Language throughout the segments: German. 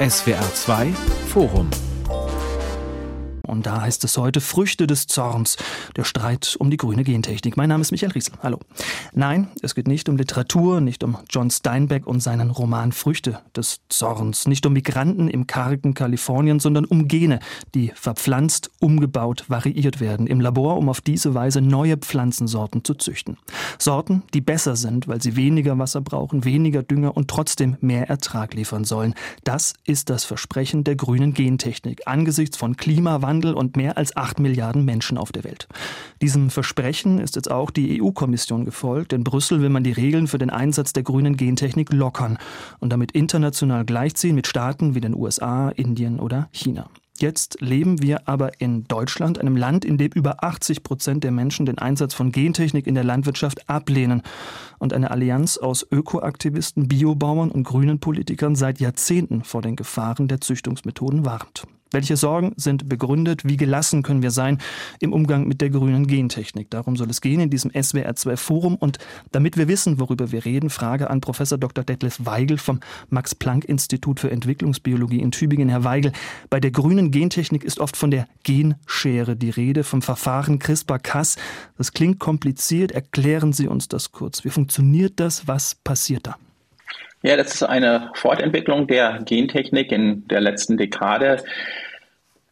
SWR 2 Forum und da heißt es heute Früchte des Zorns, der Streit um die grüne Gentechnik. Mein Name ist Michael Riesel. Hallo. Nein, es geht nicht um Literatur, nicht um John Steinbeck und seinen Roman Früchte des Zorns, nicht um Migranten im kargen Kalifornien, sondern um Gene, die verpflanzt, umgebaut, variiert werden im Labor, um auf diese Weise neue Pflanzensorten zu züchten. Sorten, die besser sind, weil sie weniger Wasser brauchen, weniger Dünger und trotzdem mehr Ertrag liefern sollen. Das ist das Versprechen der grünen Gentechnik angesichts von Klimawandel Klimawandel und mehr als acht Milliarden Menschen auf der Welt. Diesem Versprechen ist jetzt auch die EU-Kommission gefolgt. In Brüssel will man die Regeln für den Einsatz der grünen Gentechnik lockern und damit international gleichziehen mit Staaten wie den USA, Indien oder China. Jetzt leben wir aber in Deutschland, einem Land, in dem über 80 Prozent der Menschen den Einsatz von Gentechnik in der Landwirtschaft ablehnen und eine Allianz aus Ökoaktivisten, Biobauern und grünen Politikern seit Jahrzehnten vor den Gefahren der Züchtungsmethoden warnt. Welche Sorgen sind begründet? Wie gelassen können wir sein im Umgang mit der grünen Gentechnik? Darum soll es gehen in diesem SWR2 Forum. Und damit wir wissen, worüber wir reden, Frage an Professor Dr. Detlef Weigel vom Max-Planck-Institut für Entwicklungsbiologie in Tübingen. Herr Weigel, bei der grünen Gentechnik ist oft von der Genschere die Rede, vom Verfahren CRISPR-Cas. Das klingt kompliziert. Erklären Sie uns das kurz. Wie funktioniert das? Was passiert da? Ja, das ist eine Fortentwicklung der Gentechnik in der letzten Dekade,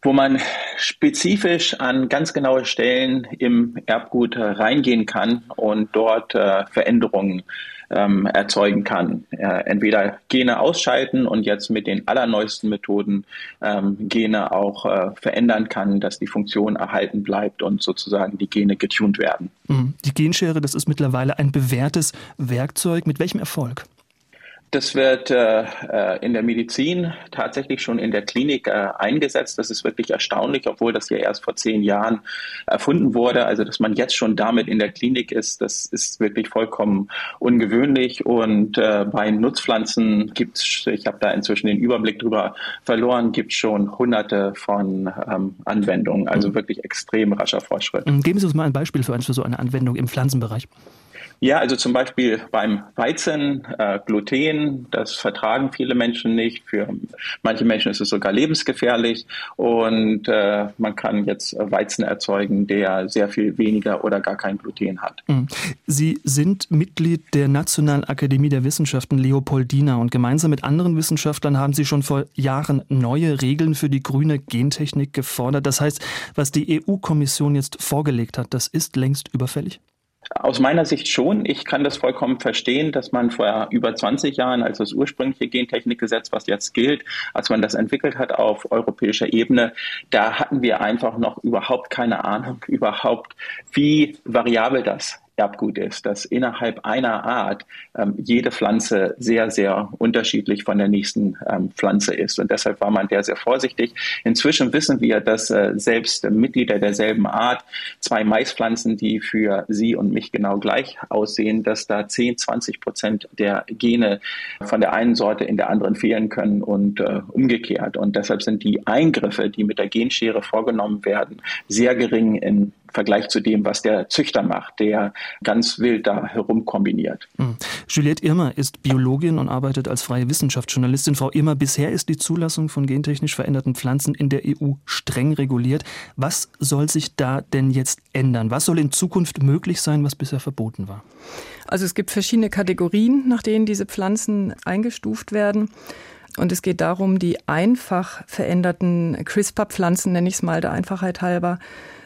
wo man spezifisch an ganz genaue Stellen im Erbgut reingehen kann und dort äh, Veränderungen ähm, erzeugen kann. Äh, entweder Gene ausschalten und jetzt mit den allerneuesten Methoden ähm, Gene auch äh, verändern kann, dass die Funktion erhalten bleibt und sozusagen die Gene getuned werden. Mhm. Die Genschere, das ist mittlerweile ein bewährtes Werkzeug. Mit welchem Erfolg? Das wird äh, äh, in der Medizin tatsächlich schon in der Klinik äh, eingesetzt. Das ist wirklich erstaunlich, obwohl das ja erst vor zehn Jahren erfunden wurde. Also, dass man jetzt schon damit in der Klinik ist, das ist wirklich vollkommen ungewöhnlich. Und äh, bei Nutzpflanzen gibt es, ich habe da inzwischen den Überblick drüber verloren, gibt es schon hunderte von ähm, Anwendungen. Also mhm. wirklich extrem rascher Fortschritt. Geben Sie uns mal ein Beispiel für, für so eine Anwendung im Pflanzenbereich. Ja, also zum Beispiel beim Weizen, äh, Gluten, das vertragen viele Menschen nicht. Für manche Menschen ist es sogar lebensgefährlich. Und äh, man kann jetzt Weizen erzeugen, der sehr viel weniger oder gar kein Gluten hat. Mhm. Sie sind Mitglied der Nationalen Akademie der Wissenschaften Leopoldina und gemeinsam mit anderen Wissenschaftlern haben Sie schon vor Jahren neue Regeln für die grüne Gentechnik gefordert. Das heißt, was die EU-Kommission jetzt vorgelegt hat, das ist längst überfällig? Aus meiner Sicht schon. Ich kann das vollkommen verstehen, dass man vor über 20 Jahren, als das ursprüngliche Gentechnikgesetz, was jetzt gilt, als man das entwickelt hat auf europäischer Ebene, da hatten wir einfach noch überhaupt keine Ahnung überhaupt, wie variabel das Erbgut ist, dass innerhalb einer Art ähm, jede Pflanze sehr, sehr unterschiedlich von der nächsten ähm, Pflanze ist. Und deshalb war man sehr, sehr vorsichtig. Inzwischen wissen wir, dass äh, selbst Mitglieder derselben Art, zwei Maispflanzen, die für Sie und mich genau gleich aussehen, dass da 10, 20 Prozent der Gene von der einen Sorte in der anderen fehlen können und äh, umgekehrt. Und deshalb sind die Eingriffe, die mit der Genschere vorgenommen werden, sehr gering in Vergleich zu dem, was der Züchter macht, der ganz wild da herumkombiniert. Mhm. Juliette Irmer ist Biologin und arbeitet als freie Wissenschaftsjournalistin. Frau Irmer, bisher ist die Zulassung von gentechnisch veränderten Pflanzen in der EU streng reguliert. Was soll sich da denn jetzt ändern? Was soll in Zukunft möglich sein, was bisher verboten war? Also es gibt verschiedene Kategorien, nach denen diese Pflanzen eingestuft werden. Und es geht darum, die einfach veränderten CRISPR-Pflanzen, nenne ich es mal der Einfachheit halber,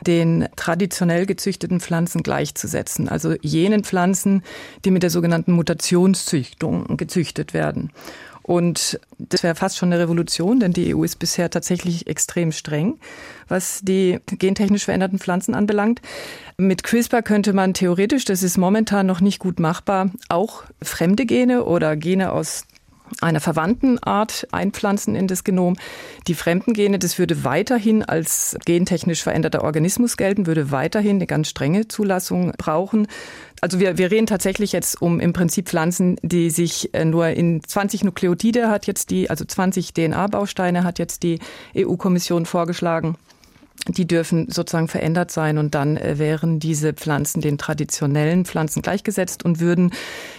den traditionell gezüchteten Pflanzen gleichzusetzen. Also jenen Pflanzen, die mit der sogenannten Mutationszüchtung gezüchtet werden. Und das wäre fast schon eine Revolution, denn die EU ist bisher tatsächlich extrem streng, was die gentechnisch veränderten Pflanzen anbelangt. Mit CRISPR könnte man theoretisch, das ist momentan noch nicht gut machbar, auch fremde Gene oder Gene aus einer verwandten Art einpflanzen in das Genom. Die fremden Gene, das würde weiterhin als gentechnisch veränderter Organismus gelten, würde weiterhin eine ganz strenge Zulassung brauchen. Also wir, wir reden tatsächlich jetzt um im Prinzip Pflanzen, die sich äh, nur in 20 Nukleotide hat jetzt die, also 20 DNA-Bausteine hat jetzt die EU-Kommission vorgeschlagen die dürfen sozusagen verändert sein und dann äh, wären diese Pflanzen den traditionellen Pflanzen gleichgesetzt und würden,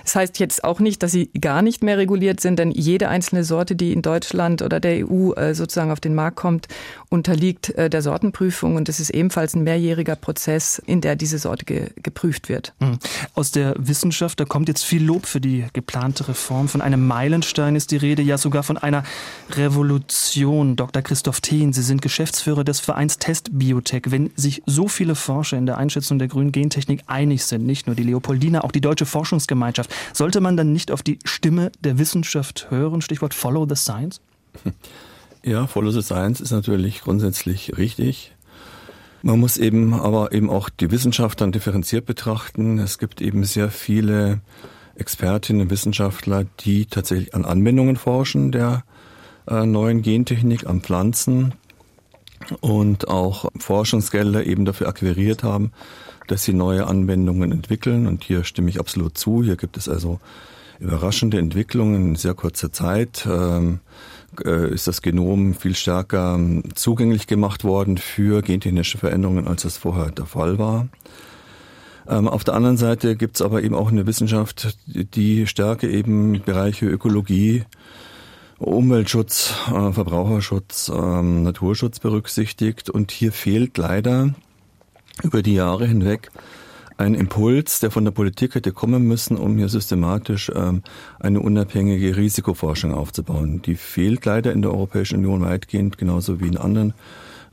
das heißt jetzt auch nicht, dass sie gar nicht mehr reguliert sind, denn jede einzelne Sorte, die in Deutschland oder der EU äh, sozusagen auf den Markt kommt, unterliegt äh, der Sortenprüfung und es ist ebenfalls ein mehrjähriger Prozess, in der diese Sorte ge geprüft wird. Hm. Aus der Wissenschaft, da kommt jetzt viel Lob für die geplante Reform. Von einem Meilenstein ist die Rede, ja sogar von einer Revolution. Dr. Christoph Thien, Sie sind Geschäftsführer des Vereins Test Biotech. Wenn sich so viele Forscher in der Einschätzung der grünen Gentechnik einig sind, nicht nur die Leopoldina, auch die deutsche Forschungsgemeinschaft, sollte man dann nicht auf die Stimme der Wissenschaft hören? Stichwort Follow the Science? Ja, Follow the Science ist natürlich grundsätzlich richtig. Man muss eben aber eben auch die Wissenschaft dann differenziert betrachten. Es gibt eben sehr viele Expertinnen und Wissenschaftler, die tatsächlich an Anwendungen forschen der äh, neuen Gentechnik, an Pflanzen und auch Forschungsgelder eben dafür akquiriert haben, dass sie neue Anwendungen entwickeln. Und hier stimme ich absolut zu. Hier gibt es also überraschende Entwicklungen in sehr kurzer Zeit. Ähm, äh, ist das Genom viel stärker ähm, zugänglich gemacht worden für gentechnische Veränderungen, als es vorher der Fall war. Ähm, auf der anderen Seite gibt es aber eben auch eine Wissenschaft, die stärker eben Bereiche Ökologie, Umweltschutz, äh, Verbraucherschutz, ähm, Naturschutz berücksichtigt. Und hier fehlt leider über die Jahre hinweg ein Impuls, der von der Politik hätte kommen müssen, um hier systematisch ähm, eine unabhängige Risikoforschung aufzubauen. Die fehlt leider in der Europäischen Union weitgehend, genauso wie in anderen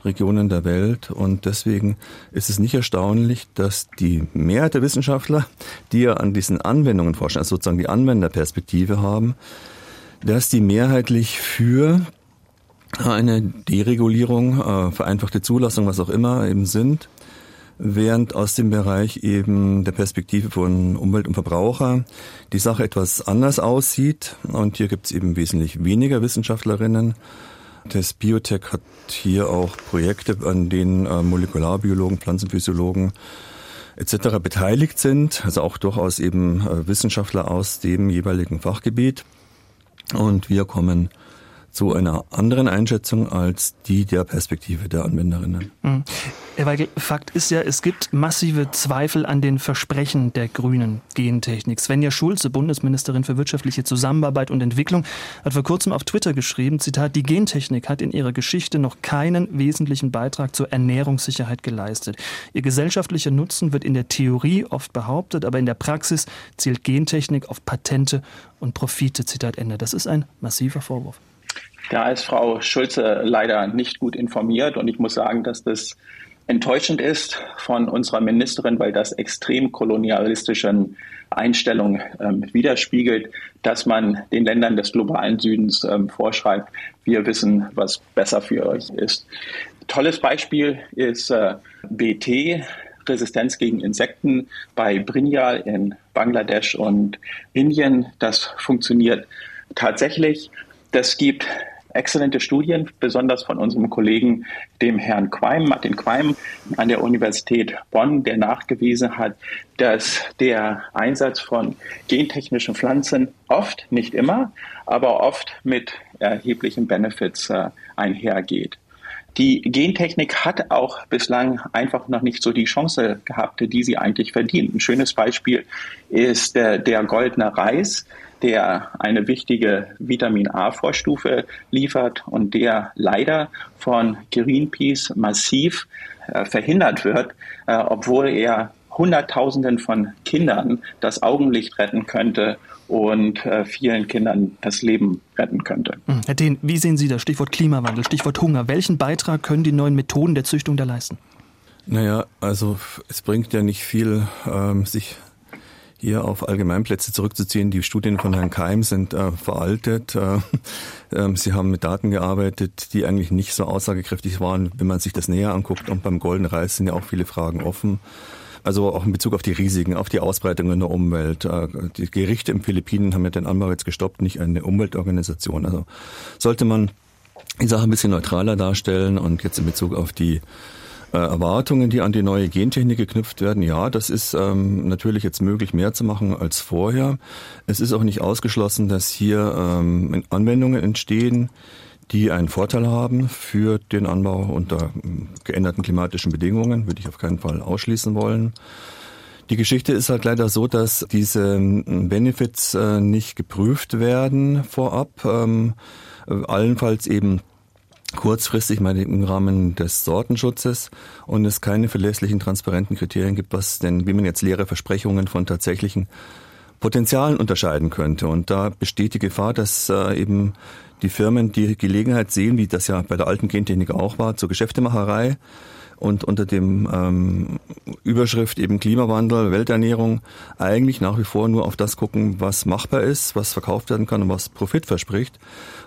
Regionen der Welt. Und deswegen ist es nicht erstaunlich, dass die Mehrheit der Wissenschaftler, die ja an diesen Anwendungen forschen, also sozusagen die Anwenderperspektive haben, dass die mehrheitlich für eine Deregulierung, äh, vereinfachte Zulassung, was auch immer eben sind während aus dem Bereich eben der Perspektive von Umwelt und Verbraucher die Sache etwas anders aussieht. Und hier gibt es eben wesentlich weniger Wissenschaftlerinnen. Das Biotech hat hier auch Projekte, an denen äh, Molekularbiologen, Pflanzenphysiologen etc. beteiligt sind, also auch durchaus eben äh, Wissenschaftler aus dem jeweiligen Fachgebiet. Und wir kommen zu einer anderen Einschätzung als die der Perspektive der Anwenderinnen. Mhm. Herr Weigel, Fakt ist ja, es gibt massive Zweifel an den Versprechen der grünen Gentechnik. Svenja Schulze, Bundesministerin für wirtschaftliche Zusammenarbeit und Entwicklung, hat vor kurzem auf Twitter geschrieben, Zitat, die Gentechnik hat in ihrer Geschichte noch keinen wesentlichen Beitrag zur Ernährungssicherheit geleistet. Ihr gesellschaftlicher Nutzen wird in der Theorie oft behauptet, aber in der Praxis zielt Gentechnik auf Patente und Profite. Zitat Ende. Das ist ein massiver Vorwurf. Da ist Frau Schulze leider nicht gut informiert und ich muss sagen, dass das enttäuschend ist von unserer Ministerin, weil das extrem kolonialistischen Einstellung ähm, widerspiegelt, dass man den Ländern des globalen Südens ähm, vorschreibt, wir wissen, was besser für euch ist. Tolles Beispiel ist äh, BT, Resistenz gegen Insekten bei Brinjal in Bangladesch und Indien. Das funktioniert tatsächlich. Das gibt exzellente Studien, besonders von unserem Kollegen, dem Herrn Queim, Martin Queim an der Universität Bonn, der nachgewiesen hat, dass der Einsatz von gentechnischen Pflanzen oft, nicht immer, aber oft mit erheblichen Benefits äh, einhergeht. Die Gentechnik hat auch bislang einfach noch nicht so die Chance gehabt, die sie eigentlich verdient. Ein schönes Beispiel ist der, der goldene Reis der eine wichtige Vitamin A-Vorstufe liefert und der leider von Greenpeace massiv äh, verhindert wird, äh, obwohl er Hunderttausenden von Kindern das Augenlicht retten könnte und äh, vielen Kindern das Leben retten könnte. Hm, Herr Dehn, wie sehen Sie das Stichwort Klimawandel, Stichwort Hunger? Welchen Beitrag können die neuen Methoden der Züchtung da leisten? Naja, also es bringt ja nicht viel, ähm, sich hier auf Allgemeinplätze zurückzuziehen. Die Studien von Herrn Keim sind äh, veraltet. Äh, äh, Sie haben mit Daten gearbeitet, die eigentlich nicht so aussagekräftig waren, wenn man sich das näher anguckt. Und beim Golden Reis sind ja auch viele Fragen offen. Also auch in Bezug auf die Risiken, auf die Ausbreitung in der Umwelt. Äh, die Gerichte im Philippinen haben ja den Anbau jetzt gestoppt, nicht eine Umweltorganisation. Also sollte man die Sache ein bisschen neutraler darstellen und jetzt in Bezug auf die äh, Erwartungen, die an die neue Gentechnik geknüpft werden, ja, das ist ähm, natürlich jetzt möglich, mehr zu machen als vorher. Es ist auch nicht ausgeschlossen, dass hier ähm, Anwendungen entstehen, die einen Vorteil haben für den Anbau unter geänderten klimatischen Bedingungen, würde ich auf keinen Fall ausschließen wollen. Die Geschichte ist halt leider so, dass diese ähm, Benefits äh, nicht geprüft werden vorab, ähm, äh, allenfalls eben kurzfristig mal im Rahmen des Sortenschutzes und es keine verlässlichen, transparenten Kriterien gibt, was denn, wie man jetzt leere Versprechungen von tatsächlichen Potenzialen unterscheiden könnte. Und da besteht die Gefahr, dass äh, eben die Firmen die Gelegenheit sehen, wie das ja bei der alten Gentechnik auch war, zur Geschäftemacherei und unter dem ähm, Überschrift eben Klimawandel, Welternährung eigentlich nach wie vor nur auf das gucken, was machbar ist, was verkauft werden kann und was Profit verspricht.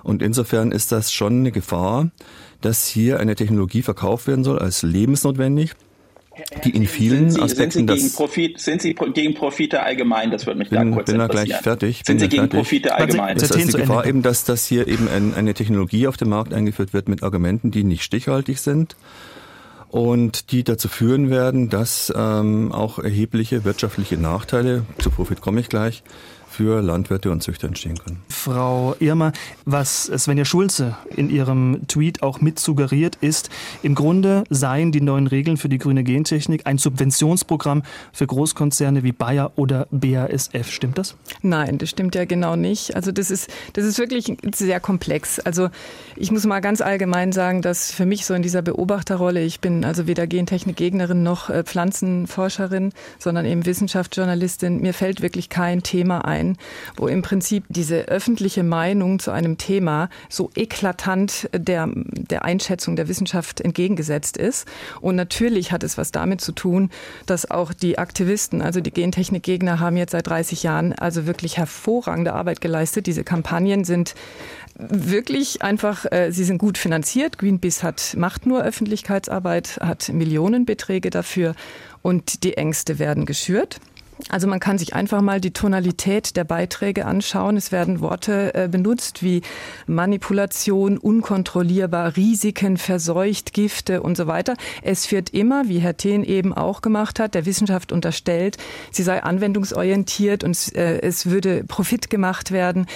Und insofern ist das schon eine Gefahr, dass hier eine Technologie verkauft werden soll als lebensnotwendig die in vielen Sie, Aspekten sind Sie gegen Profit, sind Sie gegen Profite allgemein? Das würde mich bin, da kurz bin da gleich fertig. Sind Sie gegen fertig. Profite allgemein? Das ist die Gefahr eben, dass, dass hier eben ein, eine Technologie auf den Markt eingeführt wird mit Argumenten, die nicht stichhaltig sind und die dazu führen werden, dass ähm, auch erhebliche wirtschaftliche Nachteile, zu Profit komme ich gleich, für Landwirte und Züchter entstehen können. Frau Irmer, was Svenja Schulze in ihrem Tweet auch mit suggeriert, ist, im Grunde seien die neuen Regeln für die grüne Gentechnik ein Subventionsprogramm für Großkonzerne wie Bayer oder BASF. Stimmt das? Nein, das stimmt ja genau nicht. Also das ist, das ist wirklich sehr komplex. Also ich muss mal ganz allgemein sagen, dass für mich so in dieser Beobachterrolle, ich bin also weder Gentechnik-Gegnerin noch äh, Pflanzenforscherin, sondern eben Wissenschaftsjournalistin, mir fällt wirklich kein Thema ein, sein, wo im Prinzip diese öffentliche Meinung zu einem Thema so eklatant der, der Einschätzung der Wissenschaft entgegengesetzt ist. Und natürlich hat es was damit zu tun, dass auch die Aktivisten, also die Gentechnikgegner, haben jetzt seit 30 Jahren also wirklich hervorragende Arbeit geleistet. Diese Kampagnen sind wirklich einfach, äh, sie sind gut finanziert. Greenpeace hat, macht nur Öffentlichkeitsarbeit, hat Millionenbeträge dafür und die Ängste werden geschürt. Also man kann sich einfach mal die Tonalität der Beiträge anschauen. Es werden Worte äh, benutzt wie Manipulation, unkontrollierbar, Risiken, verseucht, Gifte und so weiter. Es wird immer, wie Herr Thehn eben auch gemacht hat, der Wissenschaft unterstellt, sie sei anwendungsorientiert und äh, es würde Profit gemacht werden.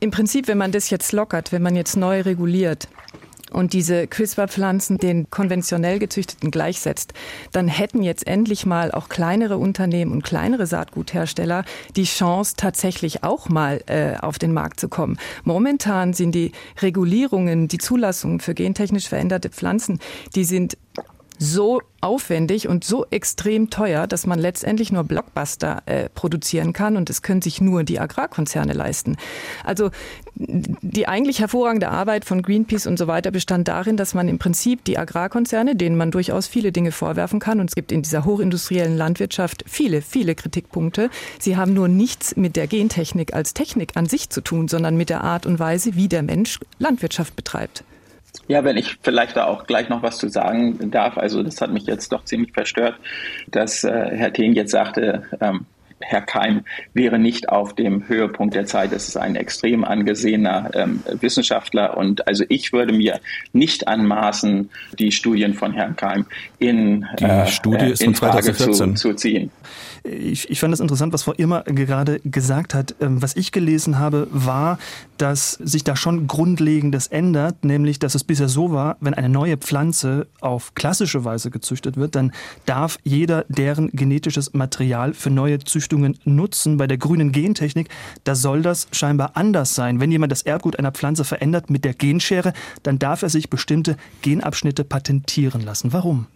Im Prinzip, wenn man das jetzt lockert, wenn man jetzt neu reguliert, und diese CRISPR-Pflanzen den konventionell gezüchteten gleichsetzt, dann hätten jetzt endlich mal auch kleinere Unternehmen und kleinere Saatguthersteller die Chance, tatsächlich auch mal äh, auf den Markt zu kommen. Momentan sind die Regulierungen, die Zulassungen für gentechnisch veränderte Pflanzen, die sind so aufwendig und so extrem teuer, dass man letztendlich nur Blockbuster äh, produzieren kann und das können sich nur die Agrarkonzerne leisten. Also die eigentlich hervorragende Arbeit von Greenpeace und so weiter bestand darin, dass man im Prinzip die Agrarkonzerne, denen man durchaus viele Dinge vorwerfen kann und es gibt in dieser hochindustriellen Landwirtschaft viele, viele Kritikpunkte. Sie haben nur nichts mit der Gentechnik als Technik an sich zu tun, sondern mit der Art und Weise, wie der Mensch Landwirtschaft betreibt. Ja, wenn ich vielleicht da auch gleich noch was zu sagen darf. Also das hat mich jetzt doch ziemlich verstört, dass äh, Herr Thien jetzt sagte, ähm, Herr Keim wäre nicht auf dem Höhepunkt der Zeit. Das ist ein extrem angesehener ähm, Wissenschaftler. Und also ich würde mir nicht anmaßen, die Studien von Herrn Keim in, die äh, Studie ist in Frage zu, zu ziehen. Ich, ich fand es interessant, was Frau Irmer gerade gesagt hat. Ähm, was ich gelesen habe, war, dass sich da schon Grundlegendes ändert, nämlich, dass es bisher so war, wenn eine neue Pflanze auf klassische Weise gezüchtet wird, dann darf jeder deren genetisches Material für neue Züchtungen nutzen. Bei der grünen Gentechnik, da soll das scheinbar anders sein. Wenn jemand das Erbgut einer Pflanze verändert mit der Genschere, dann darf er sich bestimmte Genabschnitte patentieren lassen. Warum?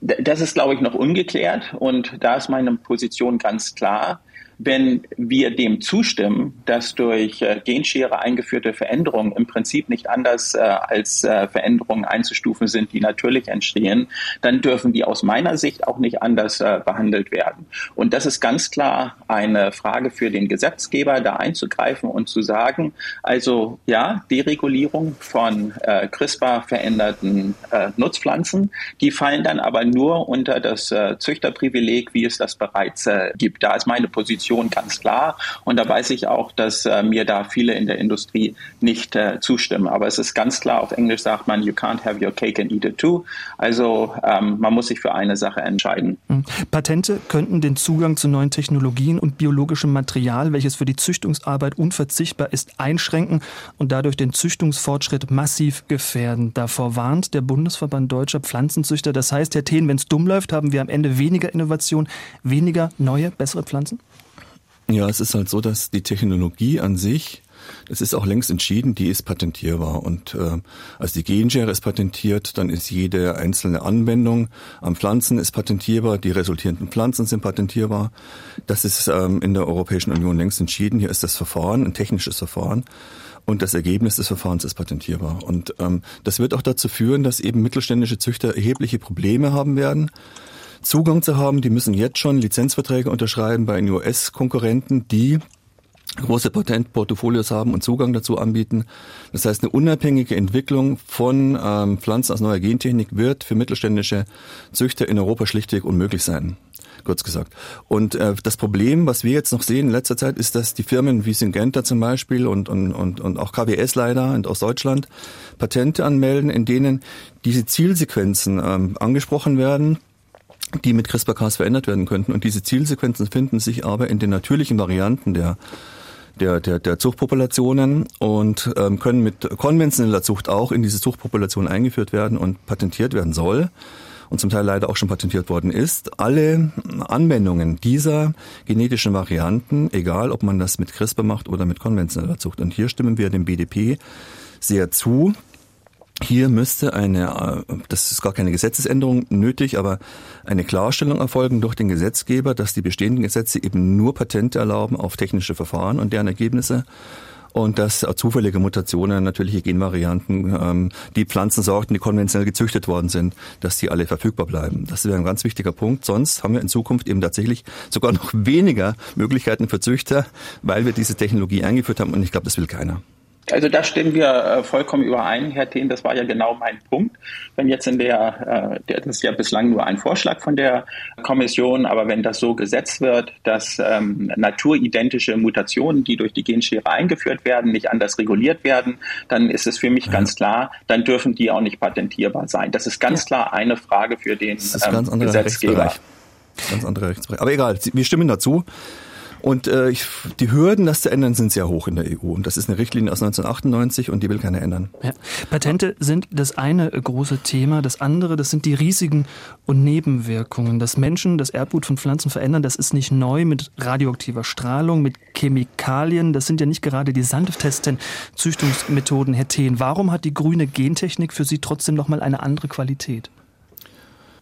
Das ist, glaube ich, noch ungeklärt und da ist meine Position ganz klar wenn wir dem zustimmen, dass durch äh, Genschere eingeführte Veränderungen im Prinzip nicht anders äh, als äh, Veränderungen einzustufen sind, die natürlich entstehen, dann dürfen die aus meiner Sicht auch nicht anders äh, behandelt werden. Und das ist ganz klar eine Frage für den Gesetzgeber, da einzugreifen und zu sagen, also ja, Deregulierung von äh, CRISPR veränderten äh, Nutzpflanzen, die fallen dann aber nur unter das Züchterprivileg, wie es das bereits gibt. Da ist meine Position Innovation ganz klar. Und da weiß ich auch, dass äh, mir da viele in der Industrie nicht äh, zustimmen. Aber es ist ganz klar, auf Englisch sagt man, you can't have your cake and eat it too. Also ähm, man muss sich für eine Sache entscheiden. Hm. Patente könnten den Zugang zu neuen Technologien und biologischem Material, welches für die Züchtungsarbeit unverzichtbar ist, einschränken und dadurch den Züchtungsfortschritt massiv gefährden. Davor warnt der Bundesverband Deutscher Pflanzenzüchter. Das heißt, Herr Thien, wenn es dumm läuft, haben wir am Ende weniger Innovation, weniger neue, bessere Pflanzen? Ja, es ist halt so, dass die Technologie an sich das ist auch längst entschieden, die ist patentierbar. Und äh, als die Genschere ist patentiert, dann ist jede einzelne Anwendung am Pflanzen ist patentierbar, die resultierenden Pflanzen sind patentierbar. Das ist ähm, in der Europäischen Union längst entschieden. Hier ist das Verfahren, ein technisches Verfahren. Und das Ergebnis des Verfahrens ist patentierbar. Und ähm, das wird auch dazu führen, dass eben mittelständische Züchter erhebliche Probleme haben werden. Zugang zu haben, die müssen jetzt schon Lizenzverträge unterschreiben bei US-Konkurrenten, die große Patentportfolios haben und Zugang dazu anbieten. Das heißt, eine unabhängige Entwicklung von ähm, Pflanzen aus neuer Gentechnik wird für mittelständische Züchter in Europa schlichtweg unmöglich sein kurz gesagt. Und äh, das Problem, was wir jetzt noch sehen in letzter Zeit, ist, dass die Firmen wie Syngenta zum Beispiel und, und, und, und auch KWS leider und aus Deutschland Patente anmelden, in denen diese Zielsequenzen ähm, angesprochen werden, die mit CRISPR-Cas verändert werden könnten. Und diese Zielsequenzen finden sich aber in den natürlichen Varianten der der, der, der Zuchtpopulationen und ähm, können mit konventioneller Zucht auch in diese Zuchtpopulation eingeführt werden und patentiert werden soll und zum Teil leider auch schon patentiert worden ist. Alle Anwendungen dieser genetischen Varianten, egal ob man das mit CRISPR macht oder mit konventioneller Zucht. Und hier stimmen wir dem BDP sehr zu. Hier müsste eine, äh, das ist gar keine Gesetzesänderung nötig, aber eine Klarstellung erfolgen durch den Gesetzgeber, dass die bestehenden Gesetze eben nur Patente erlauben auf technische Verfahren und deren Ergebnisse und dass zufällige Mutationen, natürliche Genvarianten, ähm, die Pflanzensorten, die konventionell gezüchtet worden sind, dass die alle verfügbar bleiben. Das wäre ein ganz wichtiger Punkt. Sonst haben wir in Zukunft eben tatsächlich sogar noch weniger Möglichkeiten für Züchter, weil wir diese Technologie eingeführt haben und ich glaube, das will keiner. Also da stimmen wir äh, vollkommen überein, Herr Thien. Das war ja genau mein Punkt. Wenn jetzt in der, äh, das ist ja bislang nur ein Vorschlag von der Kommission, aber wenn das so gesetzt wird, dass ähm, naturidentische Mutationen, die durch die Genschere eingeführt werden, nicht anders reguliert werden, dann ist es für mich ja. ganz klar, dann dürfen die auch nicht patentierbar sein. Das ist ganz klar eine Frage für den ähm, Gesetzgeber. Ganz andere Rechtsbereich. Aber egal, wir stimmen dazu. Und äh, ich, die Hürden, das zu ändern, sind sehr hoch in der EU. Und das ist eine Richtlinie aus 1998 und die will keiner ändern. Ja. Patente sind das eine große Thema. Das andere, das sind die Risiken und Nebenwirkungen. Dass Menschen das Erbgut von Pflanzen verändern, das ist nicht neu mit radioaktiver Strahlung, mit Chemikalien. Das sind ja nicht gerade die sanftesten Züchtungsmethoden, Herr Thien. Warum hat die grüne Gentechnik für Sie trotzdem nochmal eine andere Qualität?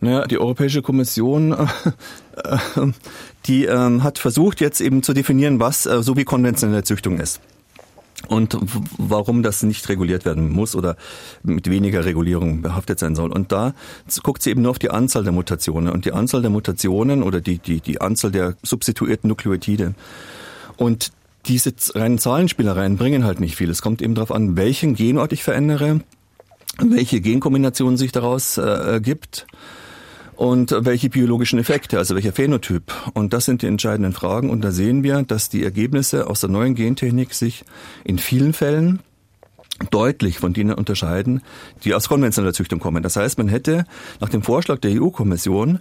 Naja, die Europäische Kommission, äh, die äh, hat versucht jetzt eben zu definieren, was äh, so wie konventionelle Züchtung ist. Und warum das nicht reguliert werden muss oder mit weniger Regulierung behaftet sein soll. Und da guckt sie eben nur auf die Anzahl der Mutationen. Und die Anzahl der Mutationen oder die, die, die Anzahl der substituierten Nukleotide. Und diese reinen Zahlenspielereien bringen halt nicht viel. Es kommt eben darauf an, welchen Genort ich verändere, welche Genkombination sich daraus äh, und welche biologischen Effekte, also welcher Phänotyp. Und das sind die entscheidenden Fragen. Und da sehen wir, dass die Ergebnisse aus der neuen Gentechnik sich in vielen Fällen deutlich von denen unterscheiden, die aus konventioneller Züchtung kommen. Das heißt, man hätte nach dem Vorschlag der EU-Kommission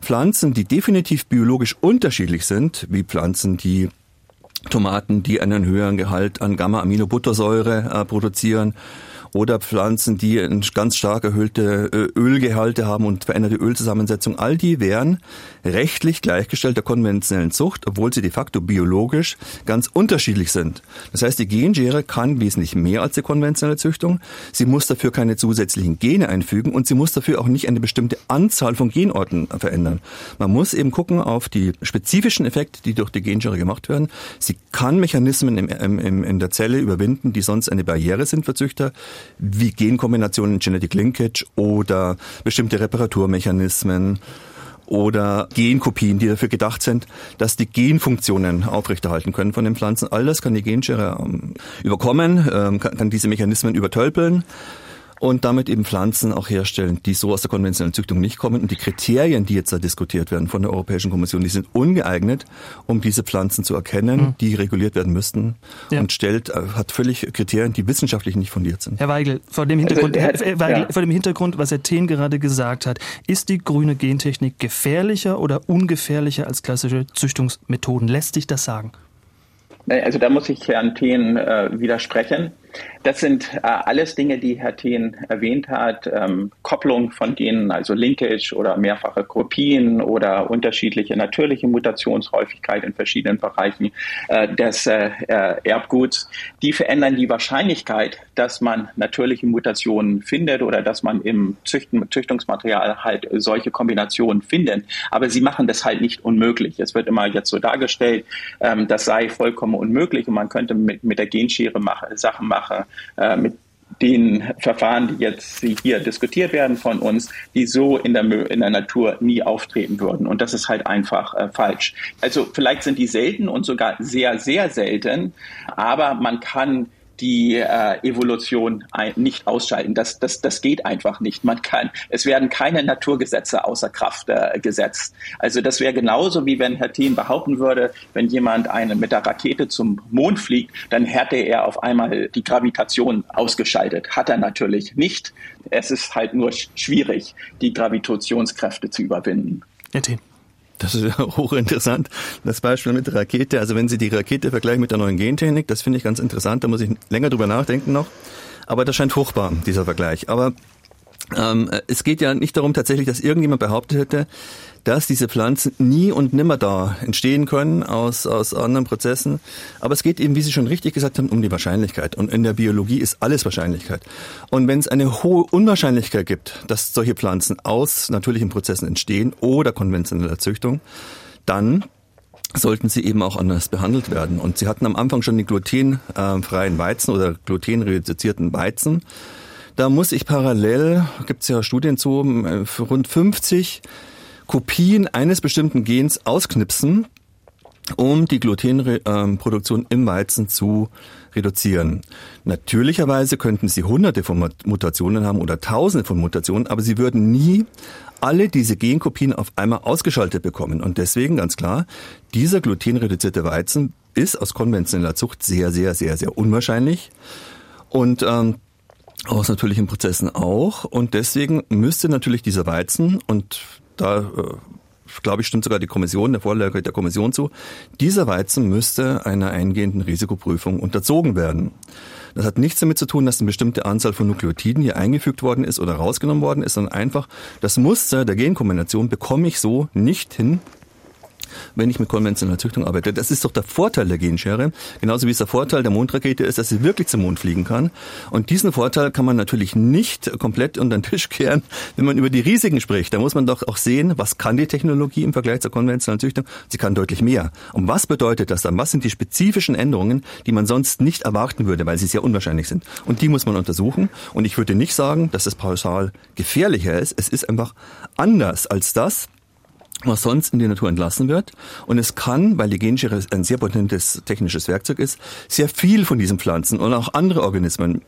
Pflanzen, die definitiv biologisch unterschiedlich sind, wie Pflanzen, die Tomaten, die einen höheren Gehalt an Gamma-Aminobuttersäure äh, produzieren, oder Pflanzen, die ganz stark erhöhte äh, Ölgehalte haben und veränderte Ölzusammensetzung. All die wären rechtlich gleichgestellt der konventionellen Zucht, obwohl sie de facto biologisch ganz unterschiedlich sind. Das heißt, die Genschere kann wesentlich mehr als die konventionelle Züchtung. Sie muss dafür keine zusätzlichen Gene einfügen und sie muss dafür auch nicht eine bestimmte Anzahl von Genorten verändern. Man muss eben gucken auf die spezifischen Effekte, die durch die Genschere gemacht werden. Sie kann Mechanismen im, im, in der Zelle überwinden, die sonst eine Barriere sind für Züchter wie Genkombinationen, Genetic Linkage oder bestimmte Reparaturmechanismen oder Genkopien, die dafür gedacht sind, dass die Genfunktionen aufrechterhalten können von den Pflanzen. All das kann die Genschere ähm, überkommen, ähm, kann, diese Mechanismen übertölpeln. Und damit eben Pflanzen auch herstellen, die so aus der konventionellen Züchtung nicht kommen. Und die Kriterien, die jetzt da diskutiert werden von der Europäischen Kommission, die sind ungeeignet, um diese Pflanzen zu erkennen, mhm. die reguliert werden müssten ja. und stellt, äh, hat völlig Kriterien, die wissenschaftlich nicht fundiert sind. Herr Weigel, vor dem Hintergrund, also, Herr, Weigel, ja. vor dem Hintergrund, was Herr Thien gerade gesagt hat, ist die grüne Gentechnik gefährlicher oder ungefährlicher als klassische Züchtungsmethoden? Lässt sich das sagen? Also da muss ich Herrn Thien äh, widersprechen. Das sind äh, alles Dinge, die Herr Thien erwähnt hat. Ähm, Kopplung von Genen, also Linkage oder mehrfache Kopien oder unterschiedliche natürliche Mutationshäufigkeit in verschiedenen Bereichen äh, des äh, äh, Erbguts. Die verändern die Wahrscheinlichkeit, dass man natürliche Mutationen findet oder dass man im Züchten, Züchtungsmaterial halt solche Kombinationen findet. Aber sie machen das halt nicht unmöglich. Es wird immer jetzt so dargestellt, ähm, das sei vollkommen unmöglich und man könnte mit, mit der Genschere machen, Sachen machen Sache äh, mit den Verfahren, die jetzt hier diskutiert werden von uns, die so in der, in der Natur nie auftreten würden. Und das ist halt einfach äh, falsch. Also vielleicht sind die selten und sogar sehr, sehr selten, aber man kann die äh, Evolution ein, nicht ausschalten. Das, das, das geht einfach nicht. Man kann, es werden keine Naturgesetze außer Kraft äh, gesetzt. Also das wäre genauso wie wenn Herr Thien behaupten würde, wenn jemand eine, mit der Rakete zum Mond fliegt, dann hätte er auf einmal die Gravitation ausgeschaltet. Hat er natürlich nicht. Es ist halt nur schwierig, die Gravitationskräfte zu überwinden. Herr Thien. Das ist hochinteressant. Das Beispiel mit der Rakete. Also wenn Sie die Rakete vergleichen mit der neuen Gentechnik, das finde ich ganz interessant. Da muss ich länger drüber nachdenken noch. Aber das scheint fruchtbar, dieser Vergleich. Aber ähm, es geht ja nicht darum tatsächlich, dass irgendjemand behauptet hätte, dass diese Pflanzen nie und nimmer da entstehen können aus, aus anderen Prozessen. Aber es geht eben, wie Sie schon richtig gesagt haben, um die Wahrscheinlichkeit. Und in der Biologie ist alles Wahrscheinlichkeit. Und wenn es eine hohe Unwahrscheinlichkeit gibt, dass solche Pflanzen aus natürlichen Prozessen entstehen oder konventioneller Züchtung, dann sollten sie eben auch anders behandelt werden. Und Sie hatten am Anfang schon die glutenfreien Weizen oder glutenreduzierten Weizen. Da muss ich parallel, gibt es ja Studien zu, rund 50 Kopien eines bestimmten Gens ausknipsen, um die Glutenproduktion im Weizen zu reduzieren. Natürlicherweise könnten sie hunderte von Mutationen haben oder tausende von Mutationen, aber sie würden nie alle diese Genkopien auf einmal ausgeschaltet bekommen. Und deswegen ganz klar, dieser glutenreduzierte Weizen ist aus konventioneller Zucht sehr, sehr, sehr, sehr unwahrscheinlich. Und ähm, aus natürlichen Prozessen auch. Und deswegen müsste natürlich dieser Weizen, und da äh, glaube ich, stimmt sogar die Kommission, der Vorlage der Kommission zu, dieser Weizen müsste einer eingehenden Risikoprüfung unterzogen werden. Das hat nichts damit zu tun, dass eine bestimmte Anzahl von Nukleotiden hier eingefügt worden ist oder rausgenommen worden ist, sondern einfach das Muster der Genkombination bekomme ich so nicht hin, wenn ich mit konventioneller Züchtung arbeite. Das ist doch der Vorteil der Genschere, genauso wie es der Vorteil der Mondrakete ist, dass sie wirklich zum Mond fliegen kann. Und diesen Vorteil kann man natürlich nicht komplett unter den Tisch kehren, wenn man über die Risiken spricht. Da muss man doch auch sehen, was kann die Technologie im Vergleich zur konventionellen Züchtung? Sie kann deutlich mehr. Und was bedeutet das dann? Was sind die spezifischen Änderungen, die man sonst nicht erwarten würde, weil sie sehr unwahrscheinlich sind? Und die muss man untersuchen. Und ich würde nicht sagen, dass es pauschal gefährlicher ist. Es ist einfach anders als das, was sonst in die Natur entlassen wird. Und es kann, weil die Genschere ein sehr potentes technisches Werkzeug ist, sehr viel von diesen Pflanzen und auch andere Organismen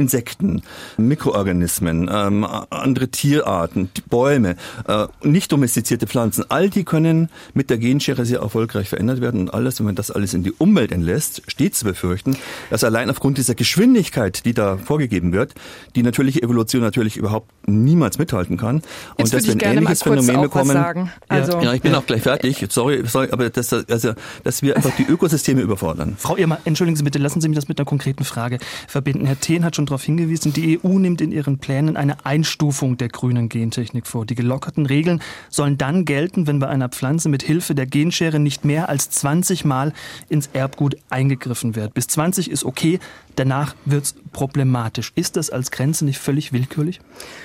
Insekten, Mikroorganismen, ähm, andere Tierarten, Bäume, äh, nicht domestizierte Pflanzen, all die können mit der Genschere sehr erfolgreich verändert werden und alles, wenn man das alles in die Umwelt entlässt, steht zu befürchten, dass allein aufgrund dieser Geschwindigkeit, die da vorgegeben wird, die natürliche Evolution natürlich überhaupt niemals mithalten kann Jetzt und dass wir ein ähnliches Phänomen bekommen. Also, ja, ich bin ja. auch gleich fertig. Sorry, sorry, aber das, also, dass wir einfach die Ökosysteme überfordern. Frau Irmer, entschuldigen Sie bitte, lassen Sie mich das mit einer konkreten Frage verbinden. Herr Thien hat schon darauf hingewiesen, die EU nimmt in ihren Plänen eine Einstufung der grünen Gentechnik vor. Die gelockerten Regeln sollen dann gelten, wenn bei einer Pflanze mit Hilfe der Genschere nicht mehr als 20 Mal ins Erbgut eingegriffen wird. Bis 20 ist okay, danach wird es problematisch. Ist das als Grenze nicht völlig willkürlich?